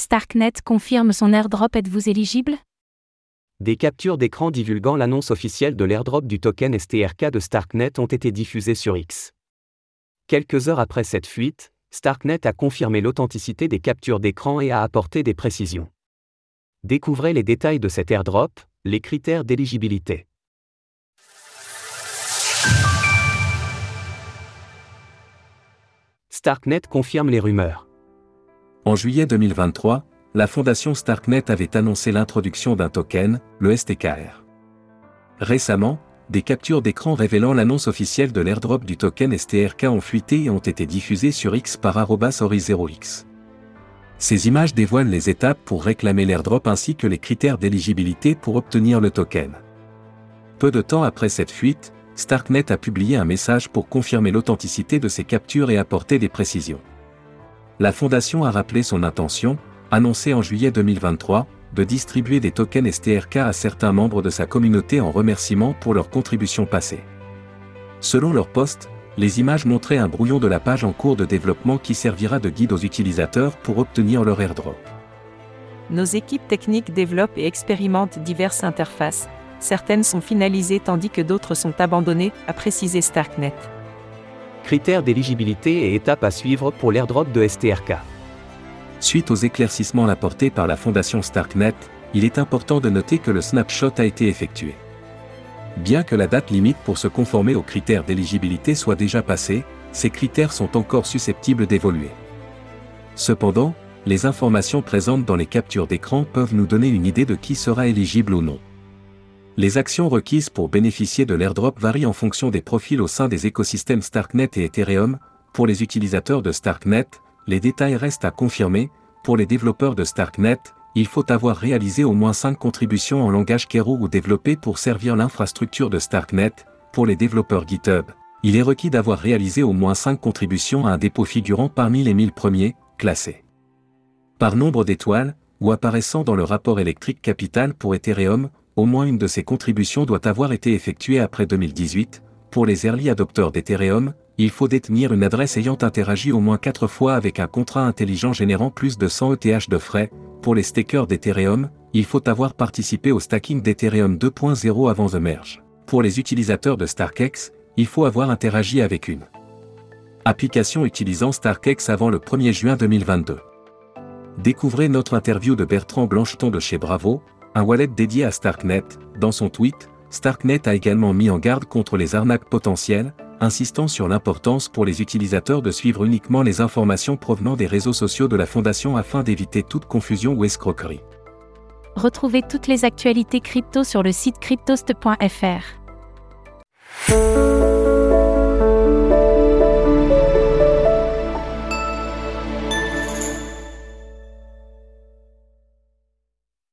Starknet confirme son airdrop. Êtes-vous éligible? Des captures d'écran divulguant l'annonce officielle de l'airdrop du token STRK de Starknet ont été diffusées sur X. Quelques heures après cette fuite, Starknet a confirmé l'authenticité des captures d'écran et a apporté des précisions. Découvrez les détails de cet airdrop, les critères d'éligibilité. Starknet confirme les rumeurs. En juillet 2023, la fondation Starknet avait annoncé l'introduction d'un token, le STKR. Récemment, des captures d'écran révélant l'annonce officielle de l'airdrop du token STRK ont fuité et ont été diffusées sur X par ori0x. Ces images dévoilent les étapes pour réclamer l'airdrop ainsi que les critères d'éligibilité pour obtenir le token. Peu de temps après cette fuite, Starknet a publié un message pour confirmer l'authenticité de ces captures et apporter des précisions. La fondation a rappelé son intention, annoncée en juillet 2023, de distribuer des tokens STRK à certains membres de sa communauté en remerciement pour leurs contributions passées. Selon leur poste, les images montraient un brouillon de la page en cours de développement qui servira de guide aux utilisateurs pour obtenir leur airdrop. Nos équipes techniques développent et expérimentent diverses interfaces. Certaines sont finalisées tandis que d'autres sont abandonnées, a précisé Starknet. Critères d'éligibilité et étapes à suivre pour l'airdrop de STRK. Suite aux éclaircissements apportés par la fondation Starknet, il est important de noter que le snapshot a été effectué. Bien que la date limite pour se conformer aux critères d'éligibilité soit déjà passée, ces critères sont encore susceptibles d'évoluer. Cependant, les informations présentes dans les captures d'écran peuvent nous donner une idée de qui sera éligible ou non. Les actions requises pour bénéficier de l'airdrop varient en fonction des profils au sein des écosystèmes Starknet et Ethereum. Pour les utilisateurs de Starknet, les détails restent à confirmer. Pour les développeurs de Starknet, il faut avoir réalisé au moins 5 contributions en langage Kero ou développé pour servir l'infrastructure de Starknet. Pour les développeurs GitHub, il est requis d'avoir réalisé au moins 5 contributions à un dépôt figurant parmi les 1000 premiers, classés. Par nombre d'étoiles, ou apparaissant dans le rapport électrique capital pour Ethereum, au moins une de ces contributions doit avoir été effectuée après 2018. Pour les early adopteurs d'Ethereum, il faut détenir une adresse ayant interagi au moins 4 fois avec un contrat intelligent générant plus de 100 ETH de frais. Pour les stakers d'Ethereum, il faut avoir participé au stacking d'Ethereum 2.0 avant The Merge. Pour les utilisateurs de StarkEx, il faut avoir interagi avec une application utilisant StarkEx avant le 1er juin 2022. Découvrez notre interview de Bertrand Blancheton de chez Bravo, un wallet dédié à Starknet. Dans son tweet, Starknet a également mis en garde contre les arnaques potentielles, insistant sur l'importance pour les utilisateurs de suivre uniquement les informations provenant des réseaux sociaux de la Fondation afin d'éviter toute confusion ou escroquerie. Retrouvez toutes les actualités crypto sur le site cryptost.fr.